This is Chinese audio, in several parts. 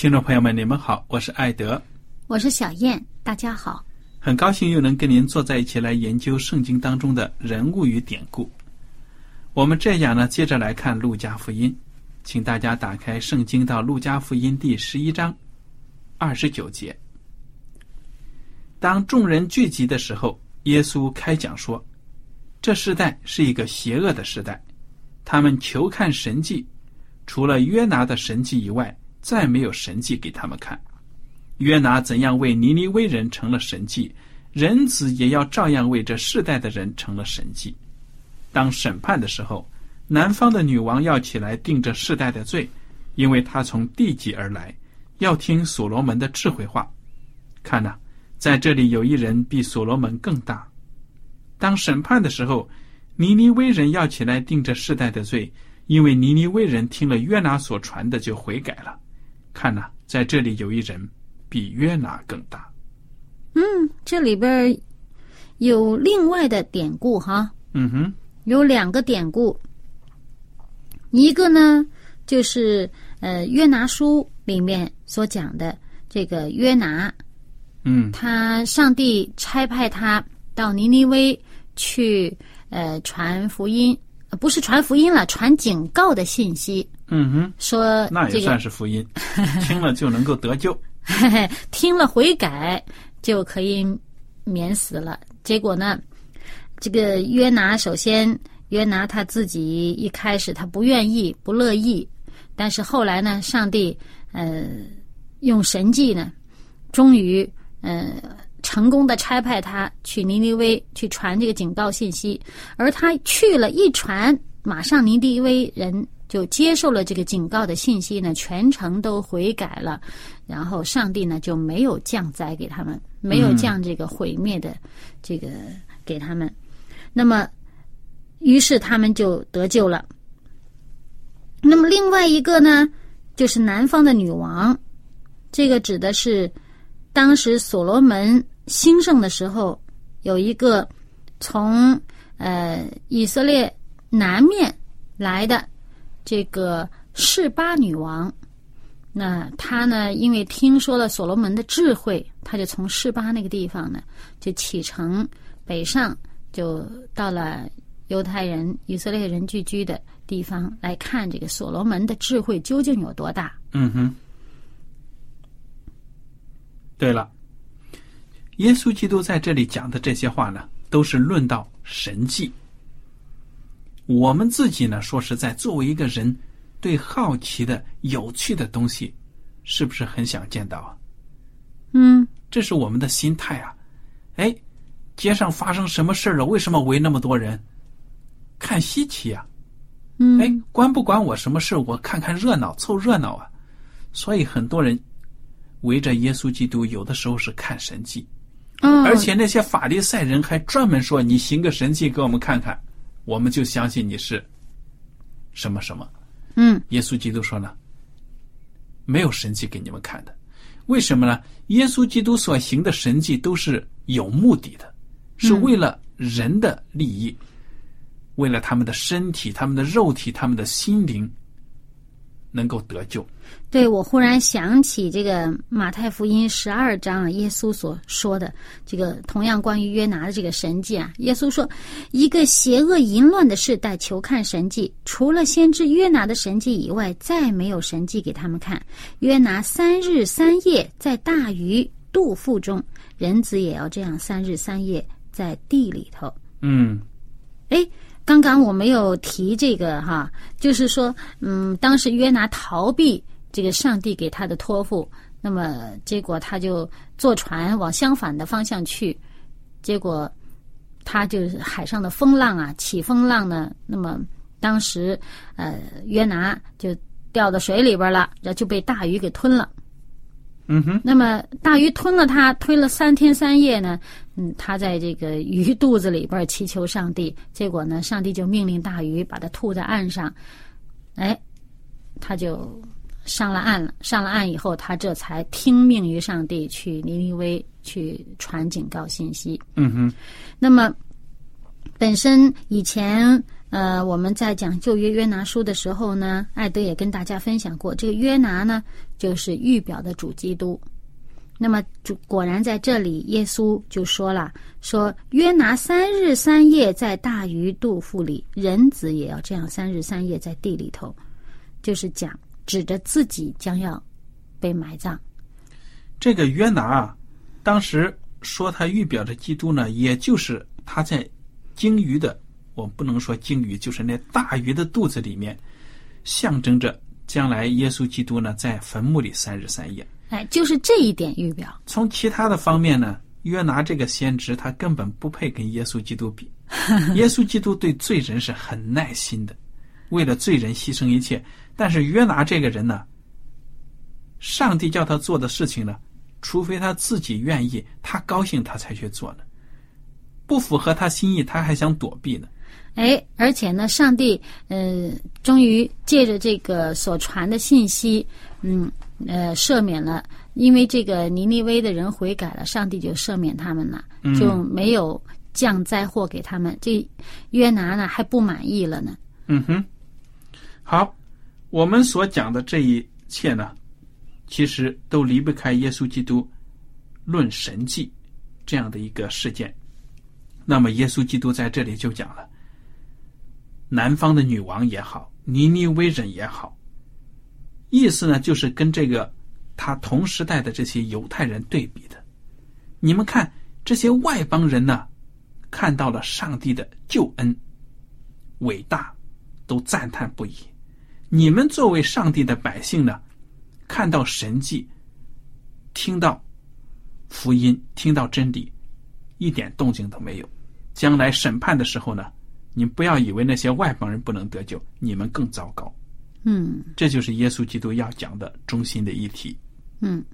听众朋友们，你们好，我是艾德，我是小燕，大家好，很高兴又能跟您坐在一起来研究圣经当中的人物与典故。我们这样呢，接着来看路加福音，请大家打开圣经到路加福音第十一章二十九节。当众人聚集的时候，耶稣开讲说：“这世代是一个邪恶的时代，他们求看神迹，除了约拿的神迹以外。”再没有神迹给他们看。约拿怎样为尼尼微人成了神迹，人子也要照样为这世代的人成了神迹。当审判的时候，南方的女王要起来定这世代的罪，因为她从地极而来，要听所罗门的智慧话。看呐，在这里有一人比所罗门更大。当审判的时候，尼尼微人要起来定这世代的罪，因为尼尼微人听了约拿所传的就悔改了。看呐，在这里有一人比约拿更大。嗯，这里边有另外的典故哈。嗯哼，有两个典故，一个呢就是呃约拿书里面所讲的这个约拿，嗯，他上帝差派他到尼尼微去呃传福音，不是传福音了，传警告的信息。嗯哼，说那也算是福音，听了就能够得救，听了悔改就可以免死了。结果呢，这个约拿首先约拿他自己一开始他不愿意不乐意，但是后来呢，上帝呃用神迹呢，终于呃成功的差派他去尼尼微去传这个警告信息，而他去了一传，马上尼尼微人。就接受了这个警告的信息呢，全程都悔改了，然后上帝呢就没有降灾给他们，没有降这个毁灭的这个给他们，那么于是他们就得救了。那么另外一个呢，就是南方的女王，这个指的是当时所罗门兴盛的时候，有一个从呃以色列南面来的。这个示巴女王，那她呢？因为听说了所罗门的智慧，她就从示巴那个地方呢，就启程北上，就到了犹太人、以色列人聚居的地方来看这个所罗门的智慧究竟有多大。嗯哼。对了，耶稣基督在这里讲的这些话呢，都是论到神迹。我们自己呢，说实在，作为一个人，对好奇的、有趣的东西，是不是很想见到啊？嗯，这是我们的心态啊。哎，街上发生什么事了？为什么围那么多人？看稀奇啊。嗯，哎，关不关我什么事？我看看热闹，凑热闹啊。所以很多人围着耶稣基督，有的时候是看神迹。嗯，而且那些法利赛人还专门说：“你行个神迹给我们看看。”我们就相信你是什么什么。嗯耶稣基督说呢，没有神迹给你们看的，为什么呢？耶稣基督所行的神迹都是有目的的，是为了人的利益，为了他们的身体、他们的肉体、他们的心灵能够得救。对，我忽然想起这个马太福音十二章啊，耶稣所说的这个同样关于约拿的这个神迹啊，耶稣说，一个邪恶淫乱的世代求看神迹，除了先知约拿的神迹以外，再没有神迹给他们看。约拿三日三夜在大鱼肚腹中，人子也要这样三日三夜在地里头。嗯哎，刚刚我没有提这个哈，就是说，嗯，当时约拿逃避这个上帝给他的托付，那么结果他就坐船往相反的方向去，结果他就是海上的风浪啊，起风浪呢，那么当时呃约拿就掉到水里边了，然后就被大鱼给吞了。嗯哼，那么大鱼吞了他，吞了三天三夜呢，嗯，他在这个鱼肚子里边祈求上帝，结果呢，上帝就命令大鱼把它吐在岸上，哎，他就上了岸了。上了岸以后，他这才听命于上帝去尼尼微去传警告信息。嗯哼，那么本身以前呃我们在讲旧约约拿书的时候呢，艾德也跟大家分享过，这个约拿呢就是预表的主基督。那么主果然在这里，耶稣就说了：“说约拿三日三夜在大鱼肚腹里，人子也要这样三日三夜在地里头。”就是讲指着自己将要被埋葬。这个约拿啊，当时说他预表着基督呢，也就是他在鲸鱼的，我不能说鲸鱼，就是那大鱼的肚子里面，象征着将来耶稣基督呢在坟墓里三日三夜。哎，就是这一点预表。从其他的方面呢，约拿这个先知他根本不配跟耶稣基督比。耶稣基督对罪人是很耐心的，为了罪人牺牲一切。但是约拿这个人呢，上帝叫他做的事情呢，除非他自己愿意，他高兴他才去做呢。不符合他心意，他还想躲避呢。哎，而且呢，上帝呃，终于借着这个所传的信息，嗯呃，赦免了，因为这个尼尼微的人悔改了，上帝就赦免他们了，就没有降灾祸给他们。这约拿呢还不满意了呢。嗯哼，好，我们所讲的这一切呢，其实都离不开耶稣基督论神迹这样的一个事件。那么，耶稣基督在这里就讲了，南方的女王也好，尼尼微人也好，意思呢就是跟这个他同时代的这些犹太人对比的。你们看这些外邦人呢，看到了上帝的救恩伟大，都赞叹不已。你们作为上帝的百姓呢，看到神迹，听到福音，听到真理，一点动静都没有。将来审判的时候呢，你不要以为那些外邦人不能得救，你们更糟糕。嗯这就是耶稣基督要讲的中心的议题。嗯，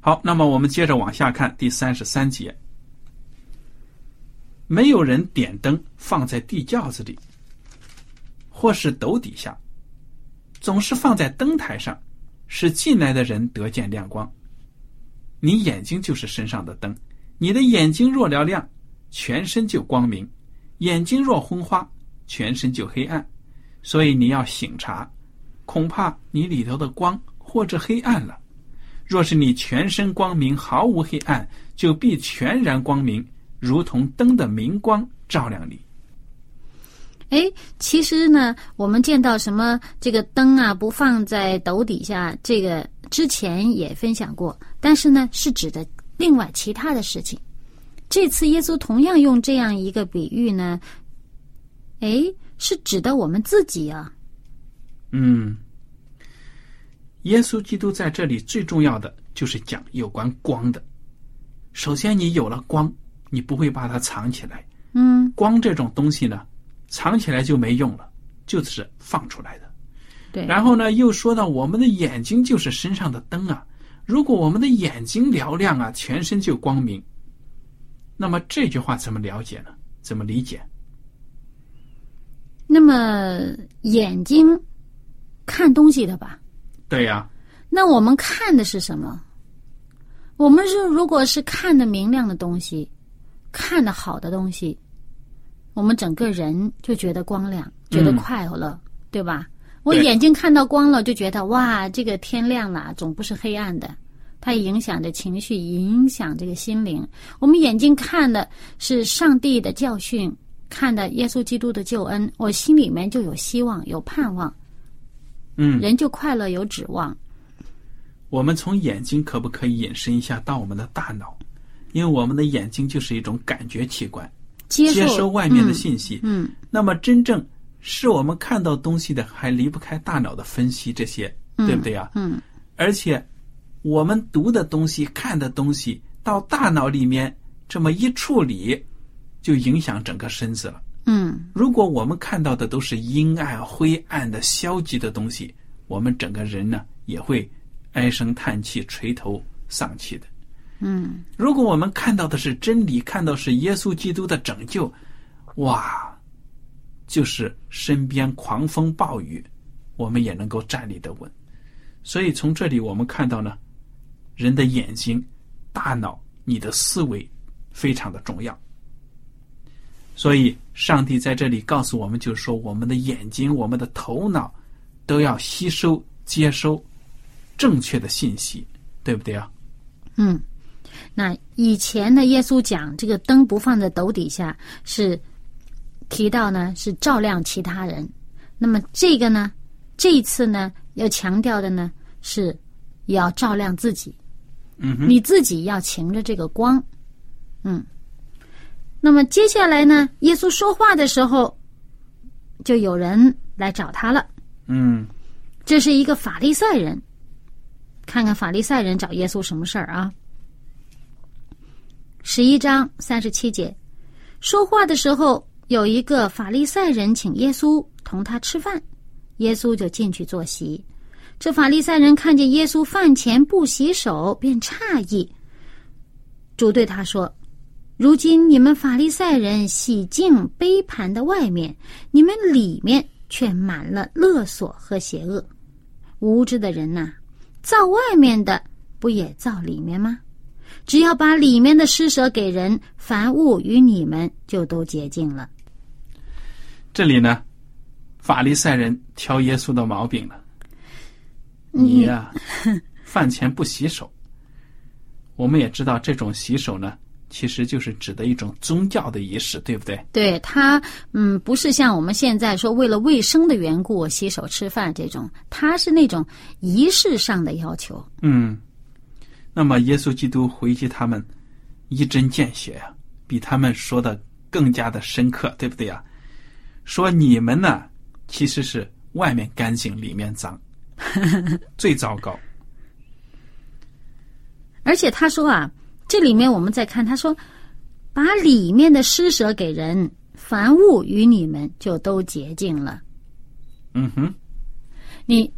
好，那么我们接着往下看第三十三节。没有人点灯放在地窖子里，或是斗底下，总是放在灯台上，使进来的人得见亮光。你眼睛就是身上的灯，你的眼睛若嘹亮，全身就光明；眼睛若昏花，全身就黑暗。所以你要醒察，恐怕你里头的光或者黑暗了。若是你全身光明，毫无黑暗，就必全然光明，如同灯的明光照亮你。哎，其实呢，我们见到什么这个灯啊，不放在斗底下，这个之前也分享过，但是呢，是指的另外其他的事情。这次耶稣同样用这样一个比喻呢，哎，是指的我们自己啊。嗯，耶稣基督在这里最重要的就是讲有关光的。首先，你有了光，你不会把它藏起来。嗯光这种东西呢，藏起来就没用了，就是放出来的。对，然后呢，又说到我们的眼睛就是身上的灯啊，如果我们的眼睛嘹亮啊，全身就光明。那么这句话怎么了解呢？怎么理解？那么眼睛看东西的吧？对呀、那我们看的是什么？我们是如果是看的明亮的东西，看的好的东西，我们整个人就觉得光亮，觉得快乐，对吧？我眼睛看到光了，就觉得哇，这个天亮了，总不是黑暗的。它也影响着情绪，影响这个心灵。我们眼睛看的是上帝的教训，看的耶稣基督的救恩，我心里面就有希望，有盼望，嗯，人就快乐，有指望。我们从眼睛可不可以引申一下到我们的大脑？因为我们的眼睛就是一种感觉器官，接受接收外面的信息。嗯，那么真正是我们看到东西的，还离不开大脑的分析，这些对不对呀、嗯而且我们读的东西、看的东西，到大脑里面这么一处理，就影响整个身子了。嗯如果我们看到的都是阴暗、灰暗的、消极的东西，我们整个人呢也会唉声叹气、垂头丧气的。嗯如果我们看到的是真理，看到是耶稣基督的拯救，哇，就是身边狂风暴雨，我们也能够站立得稳。所以从这里我们看到呢，人的眼睛、大脑、你的思维非常的重要。所以上帝在这里告诉我们，就是说我们的眼睛、我们的头脑都要吸收、接收正确的信息，对不对啊？嗯。那以前的，耶稣讲这个灯不放在斗底下，是提到呢是照亮其他人。那么这个呢，这一次呢要强调的呢是要照亮自己，嗯，你自己要擎着这个光。嗯。那么接下来呢，耶稣说话的时候，就有人来找他了。嗯。这是一个法利赛人，看看法利赛人找耶稣什么事儿啊？十一章三十七节，说话的时候，有一个法利赛人请耶稣同他吃饭，耶稣就进去坐席。这法利赛人看见耶稣饭前不洗手，便诧异。主对他说：“如今你们法利赛人洗净杯盘的外面，你们里面却满了勒索和邪恶。无知的人呐、造外面的不也造里面吗？只要把里面的施舍给人，凡物与你们就都洁净了。这里呢，法利赛人挑耶稣的毛病了。你呀、饭前不洗手。我们也知道，这种洗手呢，其实就是指的一种宗教的仪式，对不对？对他，嗯，不是像我们现在说为了卫生的缘故洗手吃饭这种，他是那种仪式上的要求。嗯。那么，耶稣基督回击他们，一针见血呀、比他们说的更加的深刻，对不对呀？说你们呢，其实是外面干净，里面脏，最糟糕。而且他说啊，这里面我们再看，他说，把里面的施舍给人，凡物与你们就都洁净了。嗯哼，你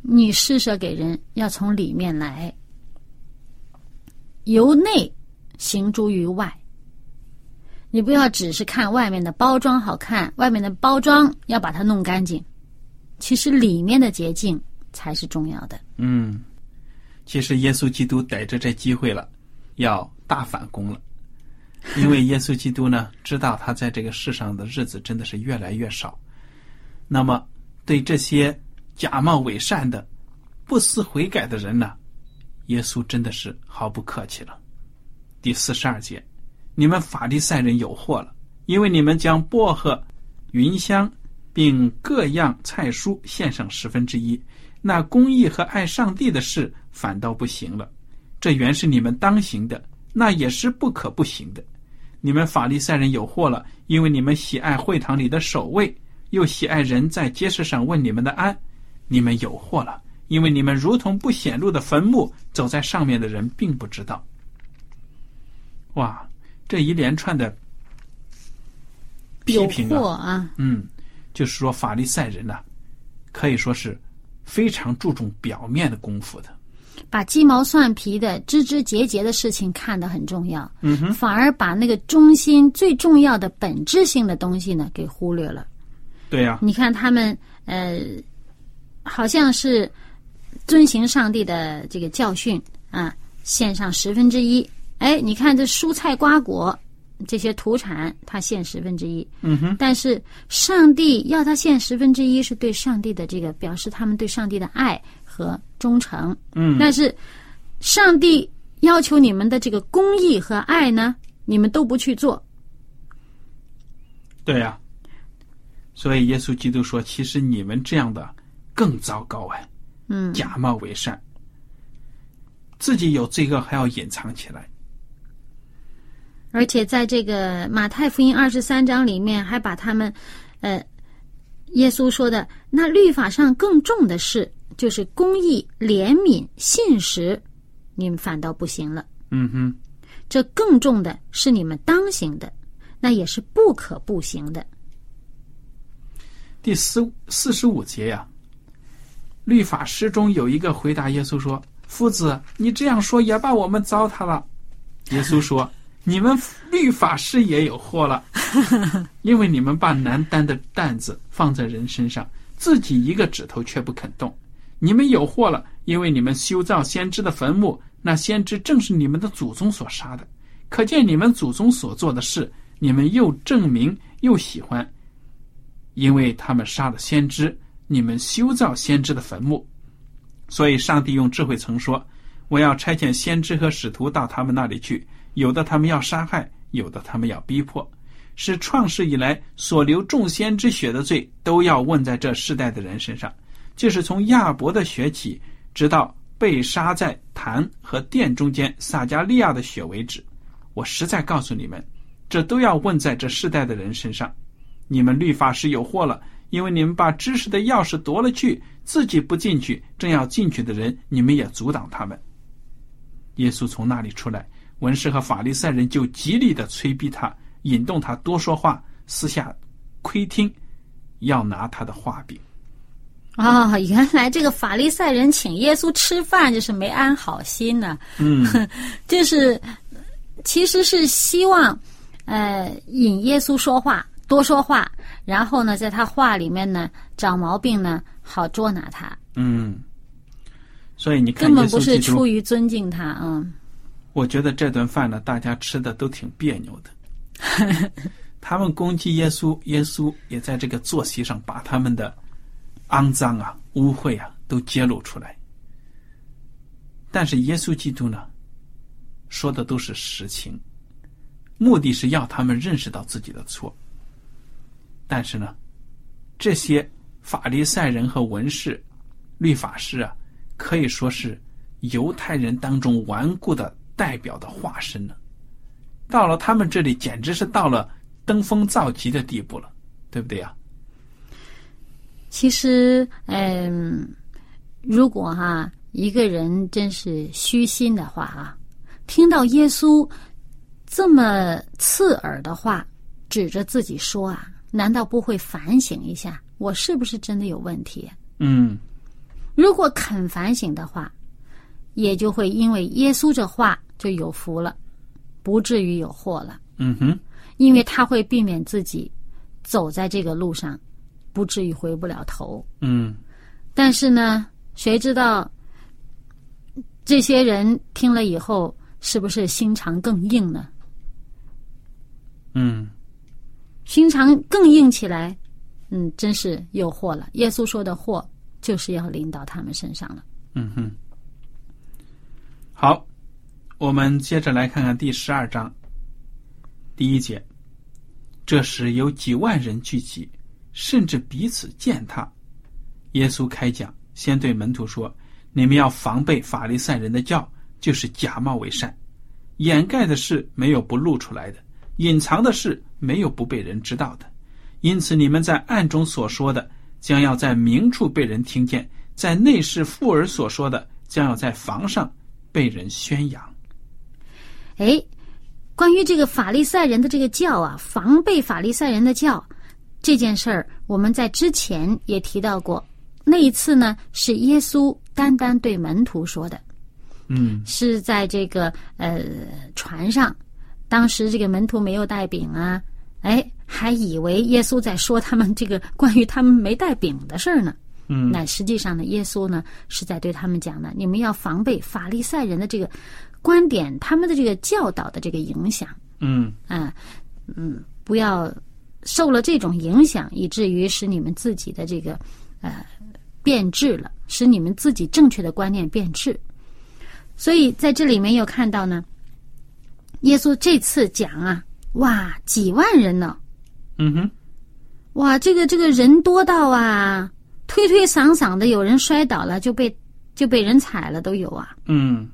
你施舍给人要从里面来，由内行诸于外。你不要只是看外面的包装好看，外面的包装要把它弄干净，其实里面的洁净才是重要的。嗯，其实耶稣基督逮着这机会了，要大反攻了，因为耶稣基督呢知道他在这个世上的日子真的是越来越少，那么对这些假冒伪善的、不思悔改的人呢，耶稣真的是毫不客气了。第四十二节，你们法利赛人有祸了，因为你们将薄荷、芸香并各样菜蔬献上十分之一，那公义和爱上帝的事反倒不行了。这原是你们当行的，那也是不可不行的。你们法利赛人有祸了，因为你们喜爱会堂里的守卫，又喜爱人在街市上问你们的安。你们有祸了，因为你们如同不显露的坟墓，走在上面的人并不知道。哇，这一连串的批评啊，啊！嗯，就是说法利赛人呐、可以说是非常注重表面的功夫的。把鸡毛蒜皮的、枝枝节节的事情看得很重要，嗯哼，反而把那个中心最重要的本质性的东西呢给忽略了。对呀、你看他们呃，好像是遵行上帝的这个教训啊，献上十分之一。哎，你看这蔬菜瓜果这些土产，他献十分之一。嗯哼，但是上帝要他献十分之一，是对上帝的这个表示他们对上帝的爱和忠诚。嗯，但是上帝要求你们的这个公义和爱呢，你们都不去做。对呀、所以耶稣基督说，其实你们这样的更糟糕啊，嗯，假冒为善，自己有罪恶还要隐藏起来。而且在这个马太福音二十三章里面，还把他们，呃，耶稣说的那律法上更重的事，就是公义、怜悯、信实，你们反倒不行了。嗯哼，这更重的是你们当行的，那也是不可不行的。第四四十五节呀、律法师中有一个回答耶稣说：“夫子，你这样说也把我们糟蹋了。”耶稣说：“你们律法师也有祸了，因为你们把难担的担子放在人身上，自己一个指头却不肯动。你们有祸了，因为你们修造先知的坟墓，那先知正是你们的祖宗所杀的。可见你们祖宗所做的事，你们又证明又喜欢。”因为他们杀了先知，你们修造先知的坟墓，所以上帝用智慧曾说：“我要差遣先知和使徒到他们那里去，有的他们要杀害，有的他们要逼迫，是创世以来所流众先之血的罪都要问在这世代的人身上，就是从亚伯的血起，直到被杀在坛和殿中间撒加利亚的血为止。我实在告诉你们，这都要问在这世代的人身上。”你们律法师有祸了，因为你们把知识的钥匙夺了去，自己不进去，正要进去的人，你们也阻挡他们。耶稣从那里出来，文士和法利赛人就极力的催逼他，引动他多说话，私下窥听，要拿他的话柄。哦，原来这个法利赛人请耶稣吃饭，就是没安好心呢、嗯，就是其实是希望，呃，引耶稣说话，多说话，然后呢，在他话里面呢找毛病呢，好捉拿他，嗯，所以你看，根本不是出于尊敬他，嗯，我觉得这顿饭呢，大家吃的都挺别扭的。他们攻击耶稣，耶稣也在这个坐席上把他们的肮脏啊、污秽啊都揭露出来。但是耶稣基督呢，说的都是实情，目的是要他们认识到自己的错。但是呢，这些法利赛人和文士、律法师啊，可以说是犹太人当中顽固的代表的化身呢。到了他们这里，简直是到了登峰造极的地步了，对不对呀、其实，嗯，如果哈、一个人真是虚心的话啊，听到耶稣这么刺耳的话指着自己说啊，难道不会反省一下，我是不是真的有问题？嗯，如果肯反省的话，也就会因为耶稣这话就有福了，不至于有祸了。嗯哼，因为他会避免自己走在这个路上，不至于回不了头。嗯，但是呢，谁知道这些人听了以后是不是心肠更硬呢？嗯，心肠更硬起来，嗯，真是有祸了。耶稣说的祸就是要临到他们身上了。嗯哼。好，我们接着来看看第十二章第一节。这时有几万人聚集，甚至彼此践踏。耶稣开讲，先对门徒说：“你们要防备法利赛人的教，就是假冒为善，掩盖的事没有不露出来的，隐藏的事没有不被人知道的。因此，你们在暗中所说的，将要在明处被人听见；在内室妇儿所说的，将要在房上被人宣扬。哎，关于这个法利赛人的这个教啊，防备法利赛人的教这件事儿，我们在之前也提到过。那一次呢，是耶稣单单对门徒说的，嗯是在这个呃船上，当时这个门徒没有带饼啊，哎，还以为耶稣在说他们这个关于他们没带饼的事儿呢。嗯那实际上呢，耶稣呢是在对他们讲呢，你们要防备法利赛人的这个观点，他们的这个教导的这个影响嗯啊，嗯，不要受了这种影响，以至于使你们自己的这个呃变质了，使你们自己正确的观念变质。所以在这里面又看到呢，耶稣这次讲啊，哇，几万人呢，嗯哼，哇，这个这个人多到啊，推推搡搡的，有人摔倒了就被就被人踩了都有啊。嗯。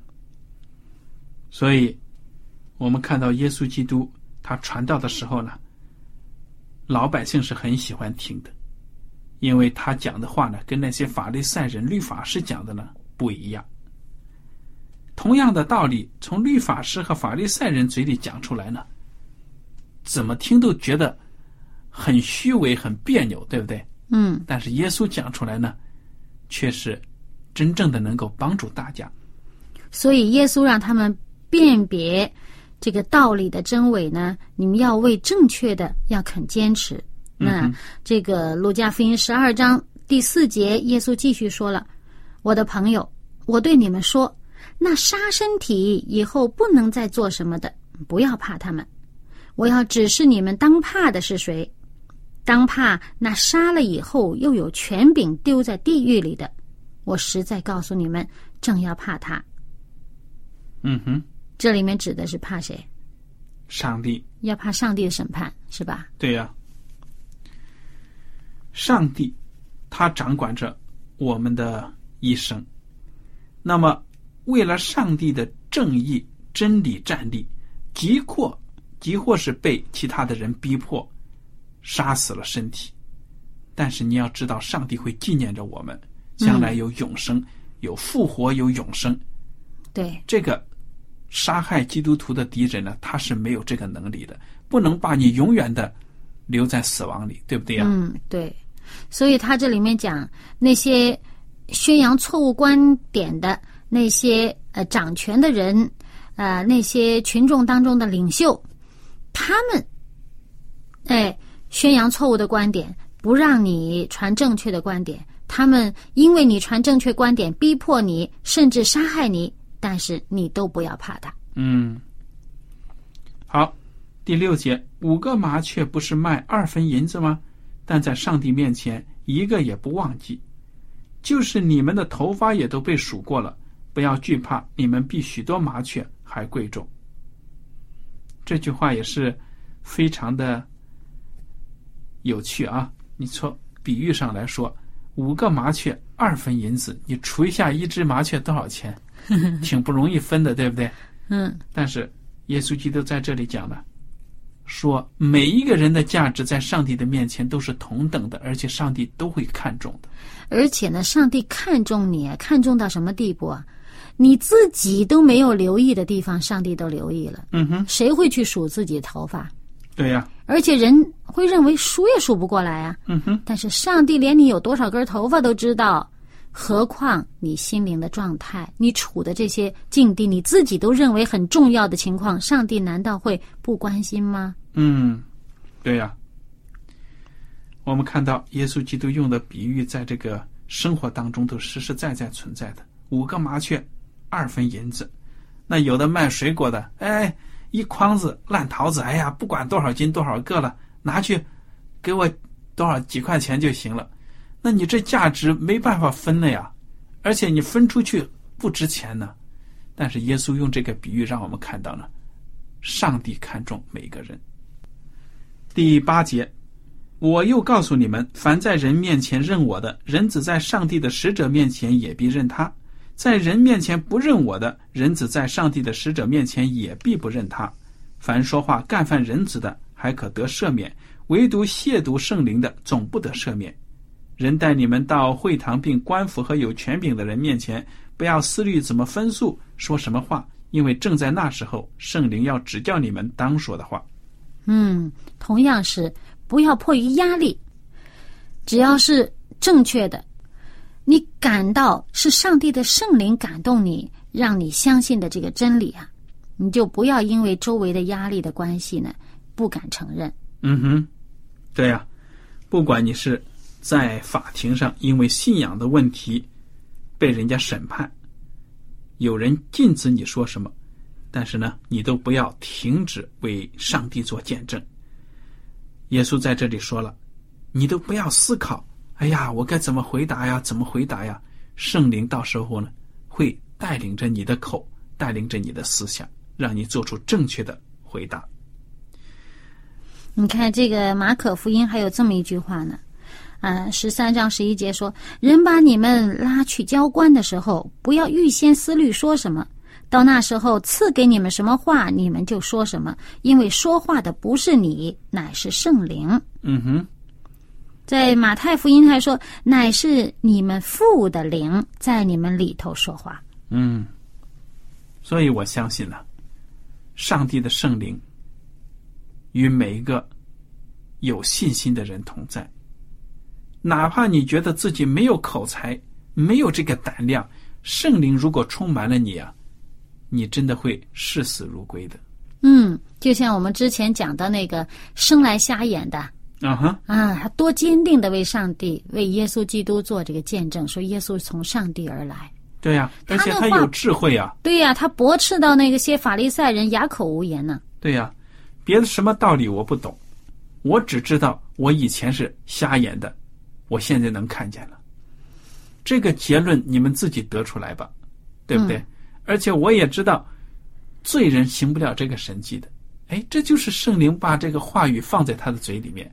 所以，我们看到耶稣基督他传道的时候呢，老百姓是很喜欢听的，因为他讲的话呢，跟那些法利赛人、律法师讲的呢不一样。同样的道理，从律法师和法利赛人嘴里讲出来呢，怎么听都觉得很虚伪、很别扭，对不对？嗯，但是耶稣讲出来呢，却是真正的能够帮助大家。所以耶稣让他们辨别这个道理的真伪呢，你们要为正确的要肯坚持。那、这个路加福音十二章第四节，耶稣继续说了：“我的朋友，我对你们说，那杀身体以后不能再做什么的，不要怕他们。我要指示你们当怕的是谁，当怕那杀了以后又有权柄丢在地狱里的。我实在告诉你们，正要怕他。嗯哼，这里面指的是怕谁？上帝，要怕上帝的审判，是吧？对呀、上帝，他掌管着我们的一生。那么，为了上帝的正义、真理站立，即或即或是被其他的人逼迫，杀死了身体，但是你要知道，上帝会纪念着我们，将来有永生、有复活、有永生。对，这个杀害基督徒的敌人呢，他是没有这个能力的，不能把你永远的留在死亡里，对不对呀、嗯，对。所以他这里面讲那些宣扬错误观点的那些呃掌权的人，呃那些群众当中的领袖，他们哎宣扬错误的观点，不让你传正确的观点，他们因为你传正确观点，逼迫你，甚至杀害你，但是你都不要怕他。嗯，好，第六节，五个麻雀不是卖二分银子吗？但在上帝面前，一个也不忘记。就是你们的头发也都被数过了，不要惧怕，你们比许多麻雀还贵重。这句话也是非常的有趣啊！你从比喻上来说，五个麻雀二分银子，你除一下一只麻雀多少钱？挺不容易分的，对不对？嗯，但是耶稣基督在这里讲了，说每一个人的价值在上帝的面前都是同等的，而且上帝都会看重的。而且呢，上帝看重你，看重到什么地步啊？你自己都没有留意的地方，上帝都留意了。嗯哼，谁会去数自己头发？对呀、而且人会认为数也数不过来啊。嗯哼，但是上帝连你有多少根头发都知道，何况你心灵的状态，你处的这些境地，你自己都认为很重要的情况，上帝难道会不关心吗？嗯，对呀、我们看到耶稣基督用的比喻，在这个生活当中都实实在在存在的。五个麻雀，二分银子。那有的卖水果的，哎，一筐子烂桃子，哎呀，不管多少斤多少个了，拿去给我多少几块钱就行了。那你这价值没办法分了呀，而且你分出去不值钱呢。但是耶稣用这个比喻让我们看到了，上帝看重每个人。第八节，我又告诉你们：凡在人面前认我的，人子在上帝的使者面前也必认他；在人面前不认我的，人子在上帝的使者面前也必不认他。凡说话干犯人子的，还可得赦免；唯独亵渎圣灵的，总不得赦免。人带你们到会堂并官府和有权柄的人面前，不要思虑怎么分诉，说什么话，因为正在那时候，圣灵要指教你们当说的话。嗯，同样是不要迫于压力，只要是正确的，你感到是上帝的圣灵感动你，让你相信的这个真理啊，你就不要因为周围的压力的关系呢，不敢承认。嗯哼，对呀、不管你是在法庭上因为信仰的问题被人家审判，有人禁止你说什么，但是呢，你都不要停止为上帝做见证。耶稣在这里说了，你都不要思考，哎呀，我该怎么回答呀？怎么回答呀？圣灵到时候呢，会带领着你的口，带领着你的思想，让你做出正确的回答。你看这个马可福音还有这么一句话呢，啊，十三章十一节说：“人把你们拉去交官的时候，不要预先思虑说什么，到那时候赐给你们什么话，你们就说什么，因为说话的不是你，乃是圣灵。”嗯哼，在马太福音还说：“乃是你们父的灵在你们里头说话。嗯，所以我相信了、上帝的圣灵与每一个有信心的人同在。哪怕你觉得自己没有口才，没有这个胆量，圣灵如果充满了你啊，你真的会视死如归的。”嗯，就像我们之前讲的那个生来瞎眼的啊哈，啊，他多坚定的为上帝、为耶稣基督做这个见证，说耶稣从上帝而来。对呀、而且他有智慧啊，对呀、他驳斥到那个些法利赛人哑口无言呢。对呀、别的什么道理我不懂，我只知道我以前是瞎眼的，我现在能看见了。这个结论你们自己得出来吧，对不对？而且我也知道，罪人行不了这个神迹的。哎，这就是圣灵把这个话语放在他的嘴里面，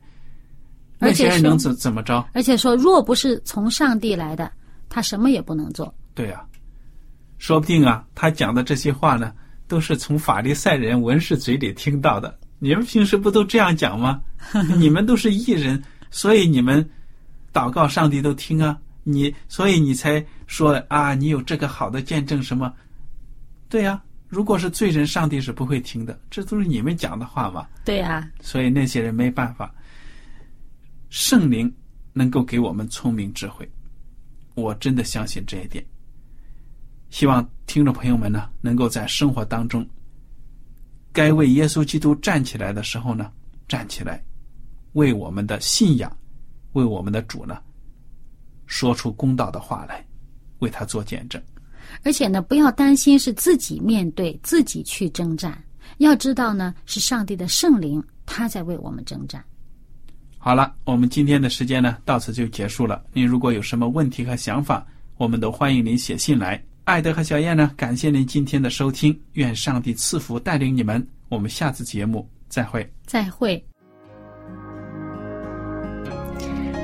那些人能怎怎么着？而且说，若不是从上帝来的，他什么也不能做。对呀、说不定啊，他讲的这些话呢，都是从法利赛人文士嘴里听到的。你们平时不都这样讲吗？你们都是艺人，所以你们祷告上帝都听啊。你所以你才说啊，你有这个好的见证什么？对呀、如果是罪人，上帝是不会听的。这都是你们讲的话嘛。对呀、所以那些人没办法。圣灵能够给我们聪明智慧，我真的相信这一点。希望听众朋友们呢，能够在生活当中，该为耶稣基督站起来的时候呢，站起来，为我们的信仰，为我们的主呢，说出公道的话来，为他做见证。而且呢，不要担心是自己面对自己去征战，要知道呢，是上帝的圣灵他在为我们征战。好了，我们今天的时间呢，到此就结束了。您如果有什么问题和想法，我们都欢迎您写信来。艾德和小燕呢，感谢您今天的收听，愿上帝赐福带领你们。我们下次节目再会。再会。